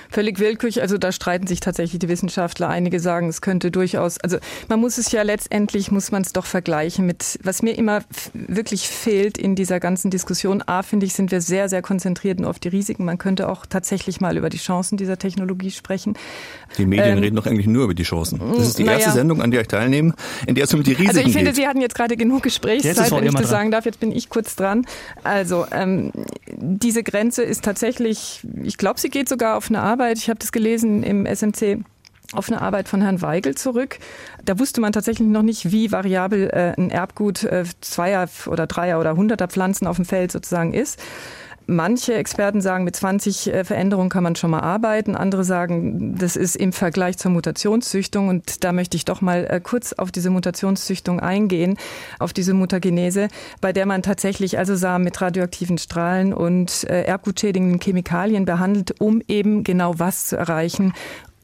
Völlig willkürlich. Also da streiten sich tatsächlich die Wissenschaftler. Einige sagen, es könnte durchaus, also man muss es ja letztendlich, muss man es doch vergleichen mit, was mir immer wirklich fehlt in dieser ganzen Diskussion. A, finde ich, sind wir sehr, sehr konzentriert konzentriert nur auf die Risiken. Man könnte auch tatsächlich mal über die Chancen dieser Technologie sprechen. Die Medien ähm, reden doch eigentlich nur über die Chancen. Das ist die erste naja. Sendung, an der ich teilnehme, in der es um die Risiken geht. Also ich finde, geht. Sie hatten jetzt gerade genug Gesprächszeit, wenn ich das dran. sagen darf. Jetzt bin ich kurz dran. Also ähm, diese Grenze ist tatsächlich, ich glaube, sie geht sogar auf eine Arbeit. Ich habe das gelesen im SMC auf eine Arbeit von Herrn Weigel zurück. Da wusste man tatsächlich noch nicht, wie variabel äh, ein Erbgut äh, Zweier- oder Dreier- oder Hunderter Pflanzen auf dem Feld sozusagen ist. Manche Experten sagen, mit 20 äh, Veränderungen kann man schon mal arbeiten. Andere sagen, das ist im Vergleich zur Mutationszüchtung. Und da möchte ich doch mal äh, kurz auf diese Mutationszüchtung eingehen, auf diese Mutagenese, bei der man tatsächlich also Samen mit radioaktiven Strahlen und äh, erbgutschädigenden Chemikalien behandelt, um eben genau was zu erreichen,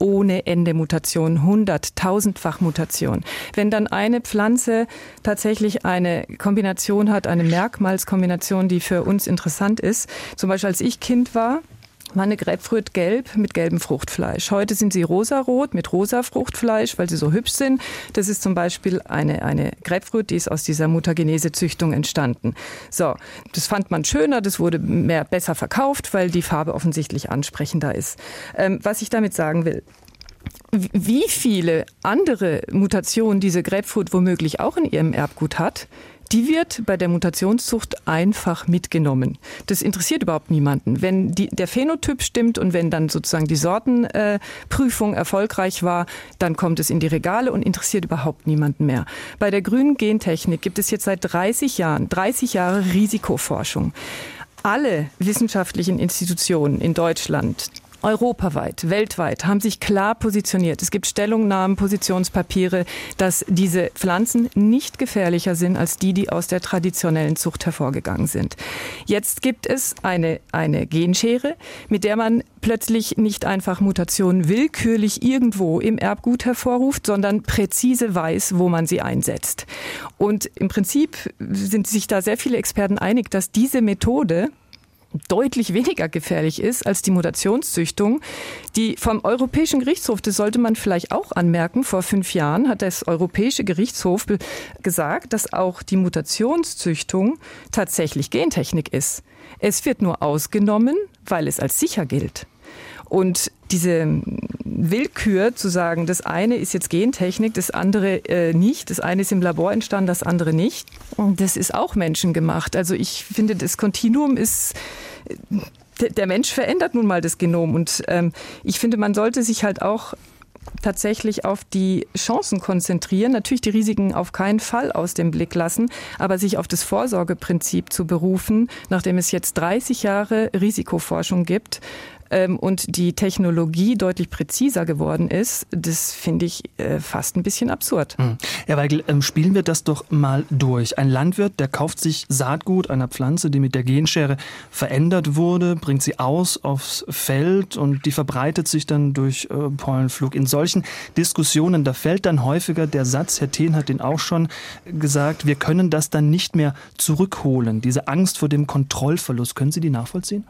ohne Ende Mutation, hunderttausendfach Mutation. Wenn dann eine Pflanze tatsächlich eine Kombination hat, eine Merkmalskombination, die für uns interessant ist, zum Beispiel als ich Kind war, war eine Grapefruit gelb mit gelbem Fruchtfleisch. Heute sind sie rosarot mit rosa Fruchtfleisch, weil sie so hübsch sind. Das ist zum Beispiel eine, eine Grapefruit, die ist aus dieser Mutagenese-Züchtung entstanden. So, das fand man schöner, das wurde mehr, besser verkauft, weil die Farbe offensichtlich ansprechender ist. Ähm, was ich damit sagen will, wie viele andere Mutationen diese Grapefruit womöglich auch in ihrem Erbgut hat, die wird bei der Mutationszucht einfach mitgenommen. Das interessiert überhaupt niemanden. Wenn die, der Phänotyp stimmt und wenn dann sozusagen die Sortenprüfung äh, erfolgreich war, dann kommt es in die Regale und interessiert überhaupt niemanden mehr. Bei der grünen Gentechnik gibt es jetzt seit 30 Jahren, 30 Jahre Risikoforschung alle wissenschaftlichen Institutionen in Deutschland, europaweit, weltweit haben sich klar positioniert. Es gibt Stellungnahmen, Positionspapiere, dass diese Pflanzen nicht gefährlicher sind als die, die aus der traditionellen Zucht hervorgegangen sind. Jetzt gibt es eine, eine Genschere, mit der man plötzlich nicht einfach Mutationen willkürlich irgendwo im Erbgut hervorruft, sondern präzise weiß, wo man sie einsetzt. Und im Prinzip sind sich da sehr viele Experten einig, dass diese Methode deutlich weniger gefährlich ist als die Mutationszüchtung, die vom Europäischen Gerichtshof, das sollte man vielleicht auch anmerken, vor fünf Jahren hat das Europäische Gerichtshof gesagt, dass auch die Mutationszüchtung tatsächlich Gentechnik ist. Es wird nur ausgenommen, weil es als sicher gilt. Und diese Willkür zu sagen, das eine ist jetzt Gentechnik, das andere äh, nicht, das eine ist im Labor entstanden, das andere nicht, das ist auch menschengemacht. Also ich finde, das Kontinuum ist der Mensch verändert nun mal das Genom. Und ähm, ich finde, man sollte sich halt auch tatsächlich auf die Chancen konzentrieren, natürlich die Risiken auf keinen Fall aus dem Blick lassen, aber sich auf das Vorsorgeprinzip zu berufen, nachdem es jetzt 30 Jahre Risikoforschung gibt, ähm, und die Technologie deutlich präziser geworden ist, das finde ich äh, fast ein bisschen absurd. Hm. Herr Weigel, ähm, spielen wir das doch mal durch. Ein Landwirt, der kauft sich Saatgut einer Pflanze, die mit der Genschere verändert wurde, bringt sie aus aufs Feld und die verbreitet sich dann durch äh, Pollenflug. In solchen Diskussionen, da fällt dann häufiger der Satz, Herr Thien hat den auch schon gesagt, wir können das dann nicht mehr zurückholen. Diese Angst vor dem Kontrollverlust, können Sie die nachvollziehen?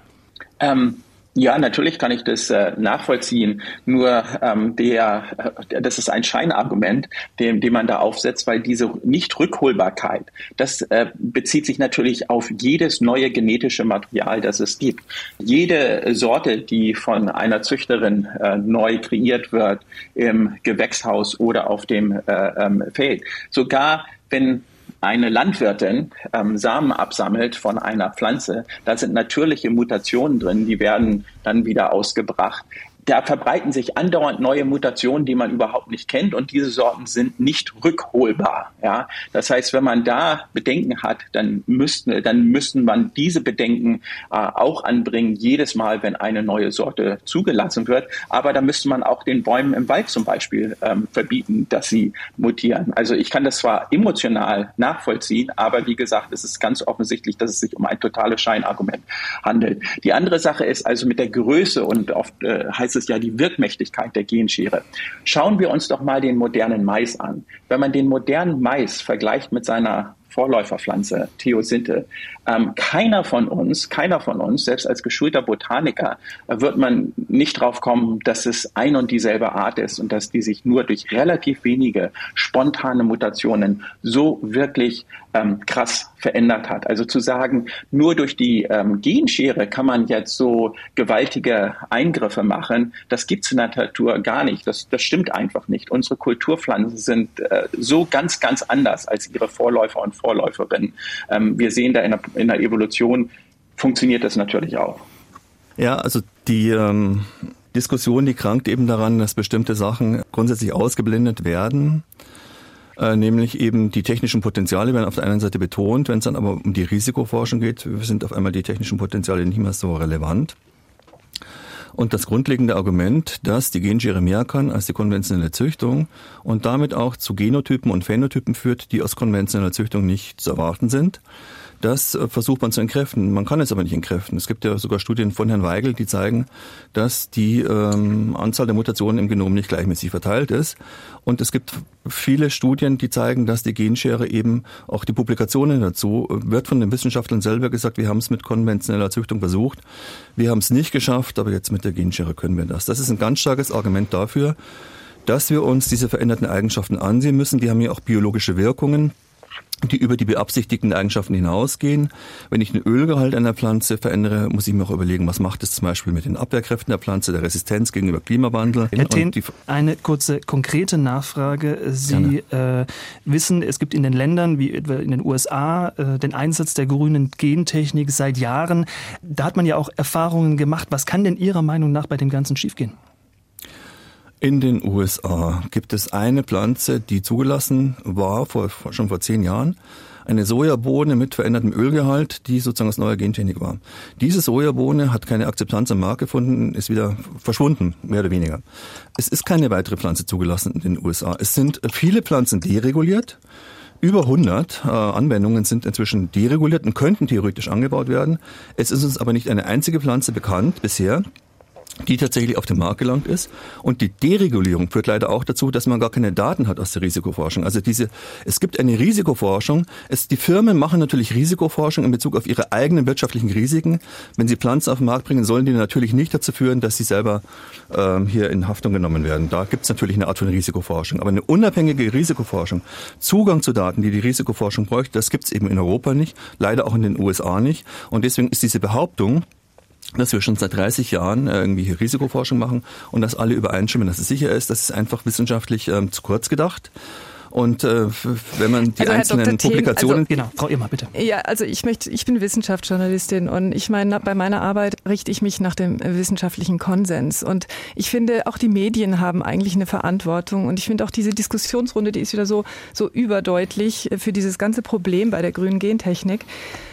Ähm, ja, natürlich kann ich das äh, nachvollziehen. Nur ähm, der, äh, das ist ein Scheinargument, dem, dem man da aufsetzt, weil diese Nichtrückholbarkeit, das äh, bezieht sich natürlich auf jedes neue genetische Material, das es gibt. Jede Sorte, die von einer Züchterin äh, neu kreiert wird im Gewächshaus oder auf dem äh, ähm, Feld, sogar wenn eine Landwirtin ähm, Samen absammelt von einer Pflanze, da sind natürliche Mutationen drin, die werden dann wieder ausgebracht da verbreiten sich andauernd neue Mutationen, die man überhaupt nicht kennt und diese Sorten sind nicht rückholbar. Ja, das heißt, wenn man da Bedenken hat, dann müssten, dann müssten man diese Bedenken äh, auch anbringen jedes Mal, wenn eine neue Sorte zugelassen wird. Aber da müsste man auch den Bäumen im Wald zum Beispiel ähm, verbieten, dass sie mutieren. Also ich kann das zwar emotional nachvollziehen, aber wie gesagt, es ist ganz offensichtlich, dass es sich um ein totales Scheinargument handelt. Die andere Sache ist also mit der Größe und oft äh, heißt heißt es ja die Wirkmächtigkeit der Genschere. Schauen wir uns doch mal den modernen Mais an. Wenn man den modernen Mais vergleicht mit seiner Vorläuferpflanze, Theosinte. Ähm, keiner von uns, keiner von uns, selbst als geschulter Botaniker, wird man nicht drauf kommen, dass es ein und dieselbe Art ist und dass die sich nur durch relativ wenige spontane Mutationen so wirklich ähm, krass verändert hat. Also zu sagen, nur durch die ähm, Genschere kann man jetzt so gewaltige Eingriffe machen, das gibt es in der Natur gar nicht. Das, das stimmt einfach nicht. Unsere Kulturpflanzen sind äh, so ganz, ganz anders als ihre Vorläufer und Vorläuferinnen. Ähm, wir sehen da in der, in der Evolution funktioniert das natürlich auch. Ja, also die ähm, Diskussion, die krankt eben daran, dass bestimmte Sachen grundsätzlich ausgeblendet werden. Äh, nämlich eben die technischen Potenziale werden auf der einen Seite betont, wenn es dann aber um die Risikoforschung geht, sind auf einmal die technischen Potenziale nicht mehr so relevant. Und das grundlegende Argument, dass die Genschere mehr kann als die konventionelle Züchtung und damit auch zu Genotypen und Phänotypen führt, die aus konventioneller Züchtung nicht zu erwarten sind, das äh, versucht man zu entkräften. Man kann es aber nicht entkräften. Es gibt ja sogar Studien von Herrn Weigel, die zeigen, dass die ähm, Anzahl der Mutationen im Genom nicht gleichmäßig verteilt ist. Und es gibt viele Studien, die zeigen, dass die Genschere eben auch die Publikationen dazu äh, wird von den Wissenschaftlern selber gesagt, wir haben es mit konventioneller Züchtung versucht. Wir haben es nicht geschafft, aber jetzt mit der Genschere können wir das. Das ist ein ganz starkes Argument dafür, dass wir uns diese veränderten Eigenschaften ansehen müssen. Die haben ja auch biologische Wirkungen die über die beabsichtigten Eigenschaften hinausgehen. Wenn ich den Ölgehalt einer Pflanze verändere, muss ich mir auch überlegen, was macht es zum Beispiel mit den Abwehrkräften der Pflanze, der Resistenz gegenüber Klimawandel. Herr Thien, eine kurze konkrete Nachfrage. Sie äh, wissen, es gibt in den Ländern wie etwa in den USA äh, den Einsatz der grünen Gentechnik seit Jahren. Da hat man ja auch Erfahrungen gemacht. Was kann denn Ihrer Meinung nach bei dem Ganzen schiefgehen? In den USA gibt es eine Pflanze, die zugelassen war, vor, schon vor zehn Jahren. Eine Sojabohne mit verändertem Ölgehalt, die sozusagen aus neuer Gentechnik war. Diese Sojabohne hat keine Akzeptanz am Markt gefunden, ist wieder verschwunden, mehr oder weniger. Es ist keine weitere Pflanze zugelassen in den USA. Es sind viele Pflanzen dereguliert. Über 100 äh, Anwendungen sind inzwischen dereguliert und könnten theoretisch angebaut werden. Es ist uns aber nicht eine einzige Pflanze bekannt bisher, die tatsächlich auf den Markt gelangt ist. Und die Deregulierung führt leider auch dazu, dass man gar keine Daten hat aus der Risikoforschung. Also diese, es gibt eine Risikoforschung. Es, die Firmen machen natürlich Risikoforschung in Bezug auf ihre eigenen wirtschaftlichen Risiken. Wenn sie Pflanzen auf den Markt bringen, sollen die natürlich nicht dazu führen, dass sie selber ähm, hier in Haftung genommen werden. Da gibt es natürlich eine Art von Risikoforschung. Aber eine unabhängige Risikoforschung, Zugang zu Daten, die die Risikoforschung bräuchte, das gibt es eben in Europa nicht, leider auch in den USA nicht. Und deswegen ist diese Behauptung, dass wir schon seit 30 Jahren äh, irgendwie hier Risikoforschung machen und dass alle übereinstimmen, dass es sicher ist. Das ist einfach wissenschaftlich ähm, zu kurz gedacht. Und äh, wenn man die also einzelnen Publikationen. Also, genau, Frau Irma, bitte. Ja, also ich möchte, ich bin Wissenschaftsjournalistin und ich meine, bei meiner Arbeit richte ich mich nach dem wissenschaftlichen Konsens. Und ich finde, auch die Medien haben eigentlich eine Verantwortung. Und ich finde auch diese Diskussionsrunde, die ist wieder so, so überdeutlich für dieses ganze Problem bei der grünen Gentechnik.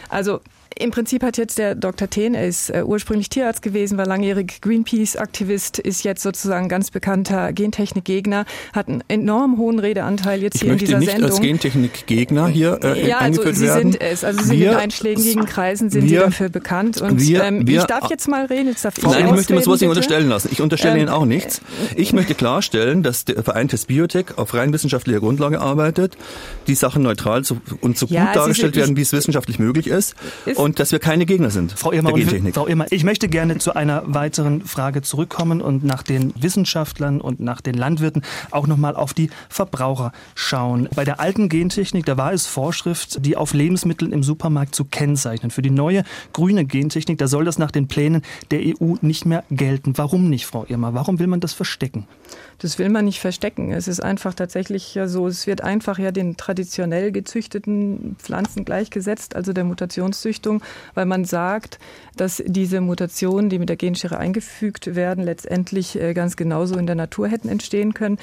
Also im Prinzip hat jetzt der Dr. Thehn, er ist äh, ursprünglich Tierarzt gewesen, war langjährig Greenpeace-Aktivist, ist jetzt sozusagen ganz bekannter Gentechnik-Gegner, hat einen enorm hohen Redeanteil jetzt ich hier in dieser nicht Sendung. als Gentechnik-Gegner hier äh, ja, also Sie werden. sind es. Also Sie sind in einschlägigen Kreisen sind wir, Sie dafür bekannt. Und wir, ähm, wir, ich darf jetzt mal reden. Jetzt darf ich Nein, ich möchte mir sowas nicht unterstellen lassen. Ich unterstelle ähm, Ihnen auch nichts. Ich möchte klarstellen, dass der Verein Test Biotech auf rein wissenschaftlicher Grundlage arbeitet, die Sachen neutral zu, und so ja, gut dargestellt werden, wie es wissenschaftlich möglich ist, ist und dass wir keine Gegner sind. Frau Irmer, Frau Irmer, ich möchte gerne zu einer weiteren Frage zurückkommen und nach den Wissenschaftlern und nach den Landwirten auch nochmal auf die Verbraucher schauen. Bei der alten Gentechnik, da war es Vorschrift, die auf Lebensmitteln im Supermarkt zu kennzeichnen. Für die neue grüne Gentechnik, da soll das nach den Plänen der EU nicht mehr gelten. Warum nicht, Frau Irmer? Warum will man das verstecken? Das will man nicht verstecken. Es ist einfach tatsächlich ja so, es wird einfach ja den traditionell gezüchteten Pflanzen gleichgesetzt, also der Mutationszüchtung, weil man sagt, dass diese Mutationen, die mit der Genschere eingefügt werden, letztendlich äh, ganz genauso in der Natur hätten entstehen können.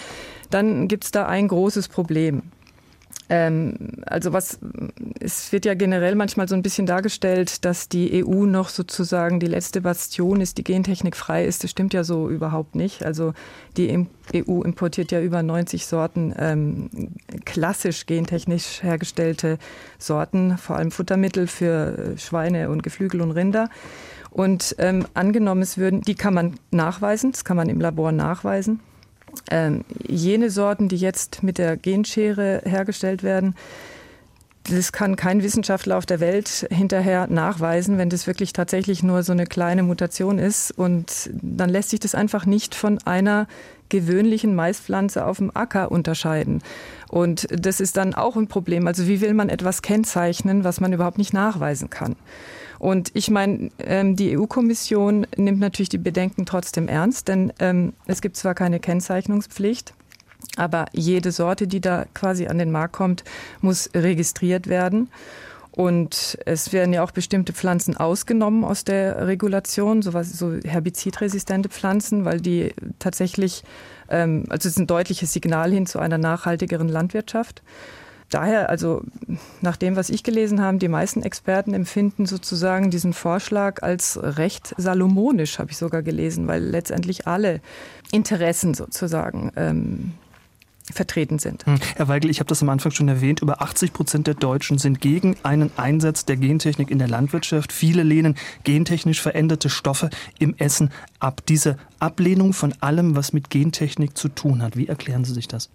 Dann gibt es da ein großes Problem. Ähm, also was, es wird ja generell manchmal so ein bisschen dargestellt, dass die EU noch sozusagen die letzte Bastion ist, die Gentechnik frei ist. Das stimmt ja so überhaupt nicht. Also die EU importiert ja über 90 Sorten ähm, klassisch gentechnisch hergestellte Sorten, vor allem Futtermittel für Schweine und Geflügel und Rinder. Und ähm, angenommen, es würden, die kann man nachweisen, das kann man im Labor nachweisen. Ähm, jene Sorten, die jetzt mit der Genschere hergestellt werden, das kann kein Wissenschaftler auf der Welt hinterher nachweisen, wenn das wirklich tatsächlich nur so eine kleine Mutation ist. Und dann lässt sich das einfach nicht von einer gewöhnlichen Maispflanze auf dem Acker unterscheiden. Und das ist dann auch ein Problem. Also wie will man etwas kennzeichnen, was man überhaupt nicht nachweisen kann? Und ich meine, ähm, die EU-Kommission nimmt natürlich die Bedenken trotzdem ernst, denn ähm, es gibt zwar keine Kennzeichnungspflicht, aber jede Sorte, die da quasi an den Markt kommt, muss registriert werden. Und es werden ja auch bestimmte Pflanzen ausgenommen aus der Regulation, sowas, so herbizidresistente Pflanzen, weil die tatsächlich, ähm, also es ist ein deutliches Signal hin zu einer nachhaltigeren Landwirtschaft. Daher, also nach dem, was ich gelesen habe, die meisten Experten empfinden sozusagen diesen Vorschlag als recht salomonisch, habe ich sogar gelesen, weil letztendlich alle Interessen sozusagen ähm, vertreten sind. Hm. Herr Weigel, ich habe das am Anfang schon erwähnt, über 80 Prozent der Deutschen sind gegen einen Einsatz der Gentechnik in der Landwirtschaft. Viele lehnen gentechnisch veränderte Stoffe im Essen ab. Diese Ablehnung von allem, was mit Gentechnik zu tun hat, wie erklären Sie sich das?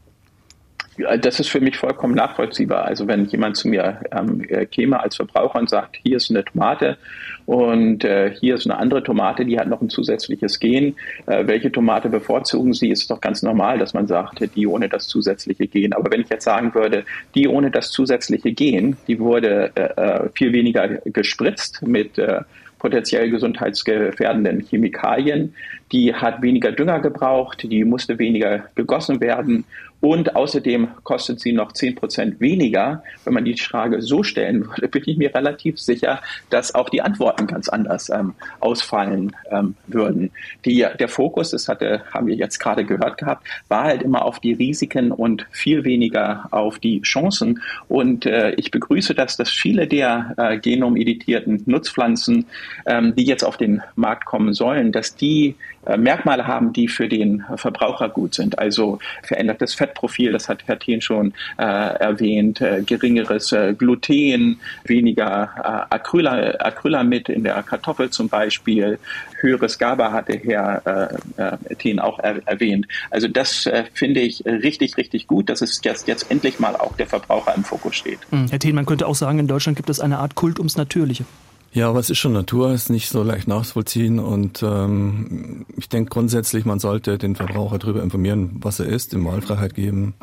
Das ist für mich vollkommen nachvollziehbar. Also wenn jemand zu mir ähm, äh, käme als Verbraucher und sagt, hier ist eine Tomate und äh, hier ist eine andere Tomate, die hat noch ein zusätzliches Gen. Äh, welche Tomate bevorzugen Sie? Ist doch ganz normal, dass man sagt, die ohne das zusätzliche Gen. Aber wenn ich jetzt sagen würde, die ohne das zusätzliche Gen, die wurde äh, äh viel weniger gespritzt mit äh, potenziell gesundheitsgefährdenden Chemikalien. Die hat weniger Dünger gebraucht, die musste weniger gegossen werden und außerdem kostet sie noch zehn Prozent weniger. Wenn man die Frage so stellen würde, bin ich mir relativ sicher, dass auch die Antworten ganz anders ähm, ausfallen ähm, würden. Die, der Fokus, das hatte, haben wir jetzt gerade gehört gehabt, war halt immer auf die Risiken und viel weniger auf die Chancen. Und äh, ich begrüße das, dass viele der äh, genomeditierten Nutzpflanzen, ähm, die jetzt auf den Markt kommen sollen, dass die Merkmale haben, die für den Verbraucher gut sind. Also verändertes Fettprofil, das hat Herr Thien schon äh, erwähnt, äh, geringeres äh, Gluten, weniger äh, Acryla, Acrylamid in der Kartoffel zum Beispiel, höheres GABA hatte Herr äh, äh, Thien auch er, erwähnt. Also das äh, finde ich richtig, richtig gut, dass es jetzt, jetzt endlich mal auch der Verbraucher im Fokus steht. Hm, Herr Thien, man könnte auch sagen, in Deutschland gibt es eine Art Kult ums Natürliche. Ja, aber es ist schon Natur, ist nicht so leicht nachzuvollziehen und ähm, ich denke grundsätzlich, man sollte den Verbraucher darüber informieren, was er ist, ihm Wahlfreiheit geben.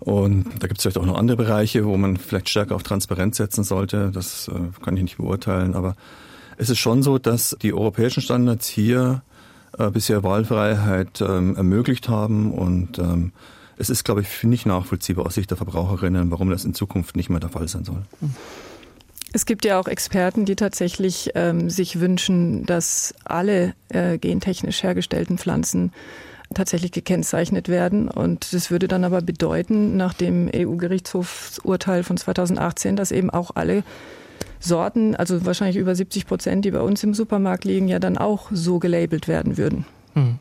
Und da gibt es vielleicht auch noch andere Bereiche, wo man vielleicht stärker auf Transparenz setzen sollte. Das äh, kann ich nicht beurteilen, aber es ist schon so, dass die europäischen Standards hier äh, bisher Wahlfreiheit ähm, ermöglicht haben und ähm, es ist, glaube ich, nicht nachvollziehbar aus Sicht der Verbraucherinnen, warum das in Zukunft nicht mehr der Fall sein soll. Mhm. Es gibt ja auch Experten, die tatsächlich ähm, sich wünschen, dass alle äh, gentechnisch hergestellten Pflanzen tatsächlich gekennzeichnet werden. Und das würde dann aber bedeuten, nach dem EU-Gerichtshofsurteil von 2018, dass eben auch alle Sorten, also wahrscheinlich über 70 Prozent, die bei uns im Supermarkt liegen, ja dann auch so gelabelt werden würden. Mhm.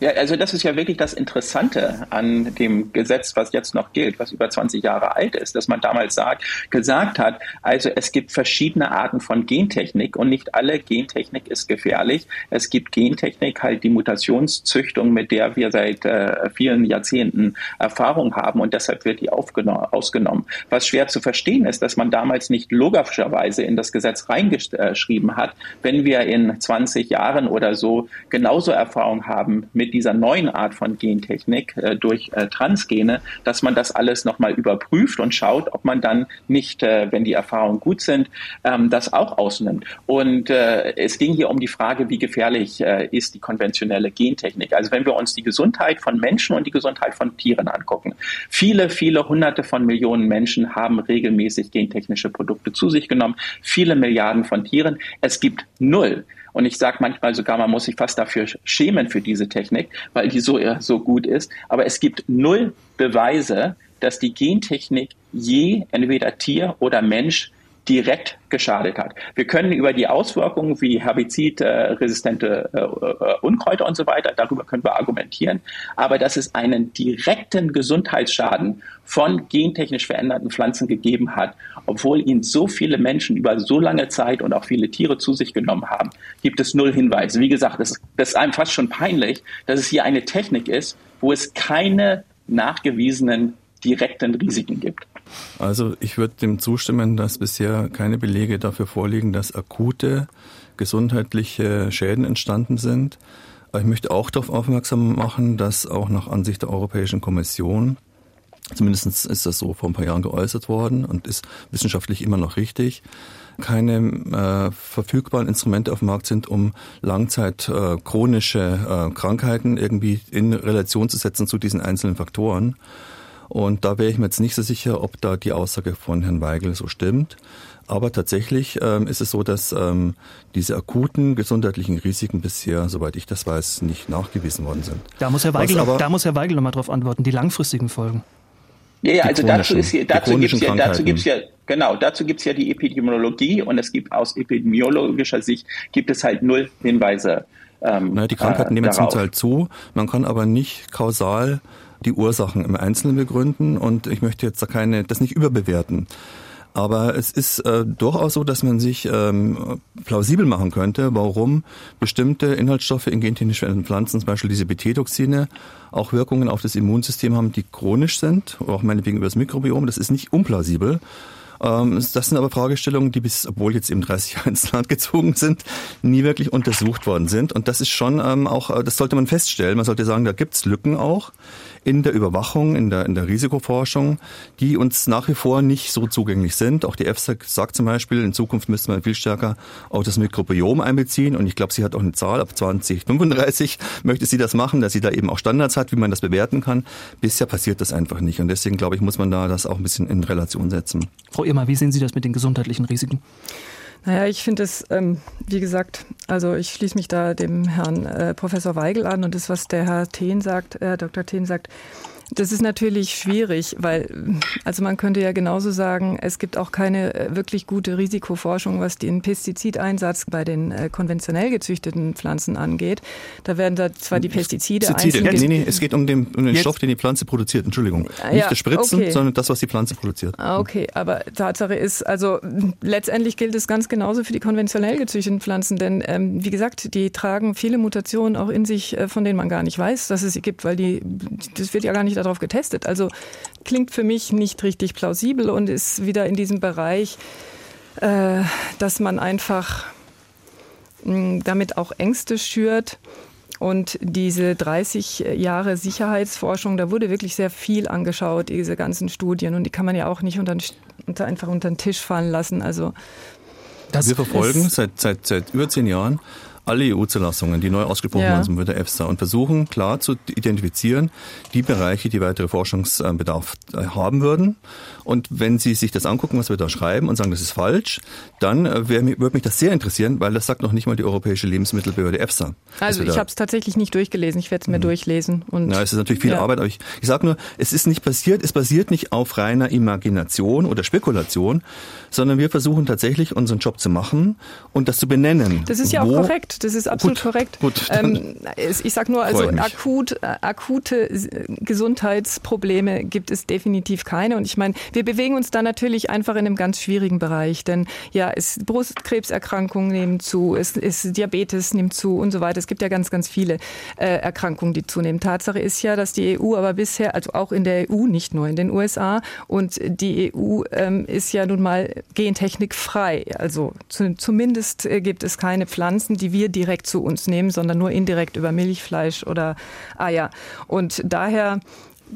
Ja, also das ist ja wirklich das Interessante an dem Gesetz, was jetzt noch gilt, was über 20 Jahre alt ist, dass man damals sagt, gesagt hat, also es gibt verschiedene Arten von Gentechnik und nicht alle Gentechnik ist gefährlich. Es gibt Gentechnik, halt die Mutationszüchtung, mit der wir seit äh, vielen Jahrzehnten Erfahrung haben und deshalb wird die ausgenommen. Was schwer zu verstehen ist, dass man damals nicht logischerweise in das Gesetz reingeschrieben hat, wenn wir in 20 Jahren oder so genauso Erfahrung haben mit mit dieser neuen Art von Gentechnik äh, durch äh, Transgene, dass man das alles nochmal überprüft und schaut, ob man dann nicht, äh, wenn die Erfahrungen gut sind, ähm, das auch ausnimmt. Und äh, es ging hier um die Frage, wie gefährlich äh, ist die konventionelle Gentechnik. Also wenn wir uns die Gesundheit von Menschen und die Gesundheit von Tieren angucken. Viele, viele hunderte von Millionen Menschen haben regelmäßig gentechnische Produkte zu sich genommen. Viele Milliarden von Tieren. Es gibt null und ich sage manchmal sogar, man muss sich fast dafür schämen für diese Technik, weil die so, so gut ist. Aber es gibt null Beweise, dass die Gentechnik je entweder Tier oder Mensch direkt geschadet hat. Wir können über die Auswirkungen wie herbizidresistente äh, äh, Unkräuter und so weiter, darüber können wir argumentieren, aber dass es einen direkten Gesundheitsschaden von gentechnisch veränderten Pflanzen gegeben hat, obwohl ihn so viele Menschen über so lange Zeit und auch viele Tiere zu sich genommen haben, gibt es null Hinweise. Wie gesagt, das, das ist einem fast schon peinlich, dass es hier eine Technik ist, wo es keine nachgewiesenen direkten Risiken gibt. Also ich würde dem zustimmen, dass bisher keine Belege dafür vorliegen, dass akute gesundheitliche Schäden entstanden sind. Aber ich möchte auch darauf aufmerksam machen, dass auch nach Ansicht der Europäischen Kommission Zumindest ist das so vor ein paar Jahren geäußert worden und ist wissenschaftlich immer noch richtig keine äh, verfügbaren Instrumente auf dem Markt sind, um Langzeit äh, chronische äh, Krankheiten irgendwie in Relation zu setzen zu diesen einzelnen Faktoren. Und da wäre ich mir jetzt nicht so sicher, ob da die Aussage von Herrn Weigel so stimmt. Aber tatsächlich ähm, ist es so, dass ähm, diese akuten gesundheitlichen Risiken bisher, soweit ich das weiß, nicht nachgewiesen worden sind. Da muss Herr Weigel, aber, da muss Herr Weigel nochmal drauf antworten, die langfristigen Folgen. Ja, ja also dazu, ist, dazu gibt es ja, dazu gibt's ja, genau, dazu gibt es ja die Epidemiologie und es gibt aus epidemiologischer Sicht gibt es halt null Hinweise. Ähm, naja, die Krankheiten äh, nehmen zum Teil zu, man kann aber nicht kausal die Ursachen im Einzelnen begründen und ich möchte jetzt da keine, das nicht überbewerten. Aber es ist äh, durchaus so, dass man sich ähm, plausibel machen könnte, warum bestimmte Inhaltsstoffe in gentechnisch veränderten Pflanzen, zum Beispiel diese BT-Toxine, auch Wirkungen auf das Immunsystem haben, die chronisch sind, auch meinetwegen über das Mikrobiom. Das ist nicht unplausibel. Ähm, das sind aber Fragestellungen, die bis, obwohl jetzt eben 30 Jahre ins Land gezogen sind, nie wirklich untersucht worden sind. Und das ist schon ähm, auch, äh, das sollte man feststellen. Man sollte sagen, da gibt's Lücken auch in der Überwachung, in der, in der Risikoforschung, die uns nach wie vor nicht so zugänglich sind. Auch die EFSA sagt zum Beispiel, in Zukunft müsste man viel stärker auch das Mikrobiom einbeziehen. Und ich glaube, sie hat auch eine Zahl, ab 2035 möchte sie das machen, dass sie da eben auch Standards hat, wie man das bewerten kann. Bisher passiert das einfach nicht. Und deswegen, glaube ich, muss man da das auch ein bisschen in Relation setzen. Frau Irmer, wie sehen Sie das mit den gesundheitlichen Risiken? Naja, ich finde es, ähm, wie gesagt, also ich schließe mich da dem Herrn äh, Professor Weigel an und das, was der Herr Thien sagt, äh, Dr. Thien sagt, das ist natürlich schwierig, weil also man könnte ja genauso sagen, es gibt auch keine äh, wirklich gute Risikoforschung, was den Pestizideinsatz bei den äh, konventionell gezüchteten Pflanzen angeht. Da werden da zwar die Pestizide einzeln... Ja, nee, nee, es geht um den, um den Stoff, den die Pflanze produziert. Entschuldigung. Ah, Nicht ja, das Spritzen, okay. sondern das, was die Pflanze produziert. Ah, okay, aber Tatsache ist, also letztendlich gilt es ganz genauso für die konventionell gezüchteten Pflanzen, denn ähm, wie gesagt, die tragen viele Mutationen auch in sich, äh, von denen man gar nicht weiß, dass es sie gibt, weil die, das wird ja gar nicht darauf getestet. Also klingt für mich nicht richtig plausibel und ist wieder in diesem Bereich, äh, dass man einfach mh, damit auch Ängste schürt. Und diese 30 Jahre Sicherheitsforschung, da wurde wirklich sehr viel angeschaut, diese ganzen Studien. Und die kann man ja auch nicht unter, unter einfach unter den Tisch fallen lassen. Also wir verfolgen seit, seit, seit über zehn Jahren alle EU-Zulassungen, die neu ausgesprochen ja. worden sind mit der EFSA und versuchen klar zu identifizieren, die Bereiche, die weitere Forschungsbedarf äh, haben würden. Und wenn Sie sich das angucken, was wir da schreiben und sagen, das ist falsch, dann äh, würde mich das sehr interessieren, weil das sagt noch nicht mal die Europäische Lebensmittelbehörde EFSA. Also ich habe es tatsächlich nicht durchgelesen, ich werde es mir mhm. durchlesen. Und ja, es ist natürlich viel ja. Arbeit, aber ich, ich sage nur, es ist nicht passiert, es basiert nicht auf reiner Imagination oder Spekulation, sondern wir versuchen tatsächlich unseren Job zu machen und das zu benennen. Das ist ja auch korrekt das ist absolut gut, korrekt. Gut, ähm, ich sage nur, also akut, äh, akute Gesundheitsprobleme gibt es definitiv keine. Und ich meine, wir bewegen uns da natürlich einfach in einem ganz schwierigen Bereich, denn ja, es, Brustkrebserkrankungen nehmen zu, es, es Diabetes nimmt zu und so weiter. Es gibt ja ganz, ganz viele äh, Erkrankungen, die zunehmen. Tatsache ist ja, dass die EU aber bisher, also auch in der EU, nicht nur in den USA, und die EU ähm, ist ja nun mal gentechnikfrei. Also zu, zumindest äh, gibt es keine Pflanzen, die wir direkt zu uns nehmen, sondern nur indirekt über Milchfleisch oder Eier. Und daher,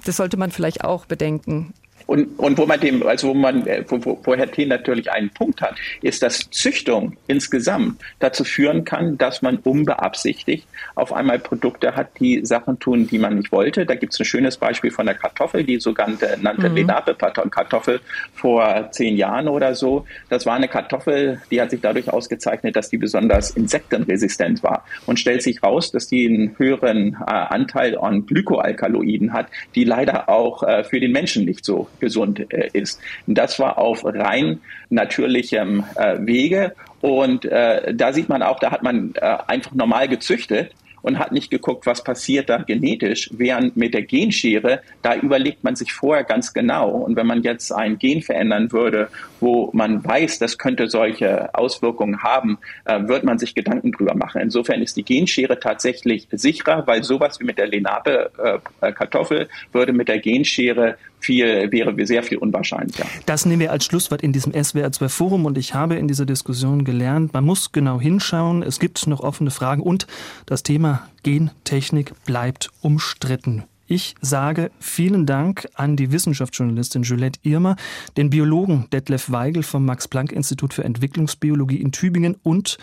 das sollte man vielleicht auch bedenken. Und, und wo man dem, also wo man, äh, wo, wo Herr Thien natürlich einen Punkt hat, ist, dass Züchtung insgesamt dazu führen kann, dass man unbeabsichtigt auf einmal Produkte hat, die Sachen tun, die man nicht wollte. Da gibt es ein schönes Beispiel von der Kartoffel, die sogenannte nannte mhm. Lenape-Kartoffel vor zehn Jahren oder so. Das war eine Kartoffel, die hat sich dadurch ausgezeichnet, dass die besonders insektenresistent war und stellt sich raus, dass die einen höheren äh, Anteil an Glykoalkaloiden hat, die leider auch äh, für den Menschen nicht so gesund äh, ist. Das war auf rein natürlichem äh, Wege und äh, da sieht man auch, da hat man einfach normal gezüchtet und hat nicht geguckt, was passiert da genetisch, während mit der Genschere, da überlegt man sich vorher ganz genau. Und wenn man jetzt ein Gen verändern würde, wo man weiß, das könnte solche Auswirkungen haben, äh, wird man sich Gedanken drüber machen. Insofern ist die Genschere tatsächlich sicherer, weil sowas wie mit der Lenape-Kartoffel äh, würde mit der Genschere viel, wäre sehr viel unwahrscheinlicher. Das nehmen wir als Schlusswort in diesem SWR2 Forum und ich habe in dieser Diskussion gelernt, man muss genau hinschauen, es gibt noch offene Fragen und das Thema Gentechnik bleibt umstritten. Ich sage vielen Dank an die Wissenschaftsjournalistin Juliette Irmer, den Biologen Detlef Weigel vom Max-Planck-Institut für Entwicklungsbiologie in Tübingen und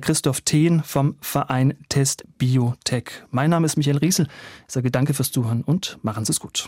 Christoph Thehn vom Verein Test Biotech. Mein Name ist Michael Riesel. Ich sage danke fürs Zuhören und machen Sie es gut.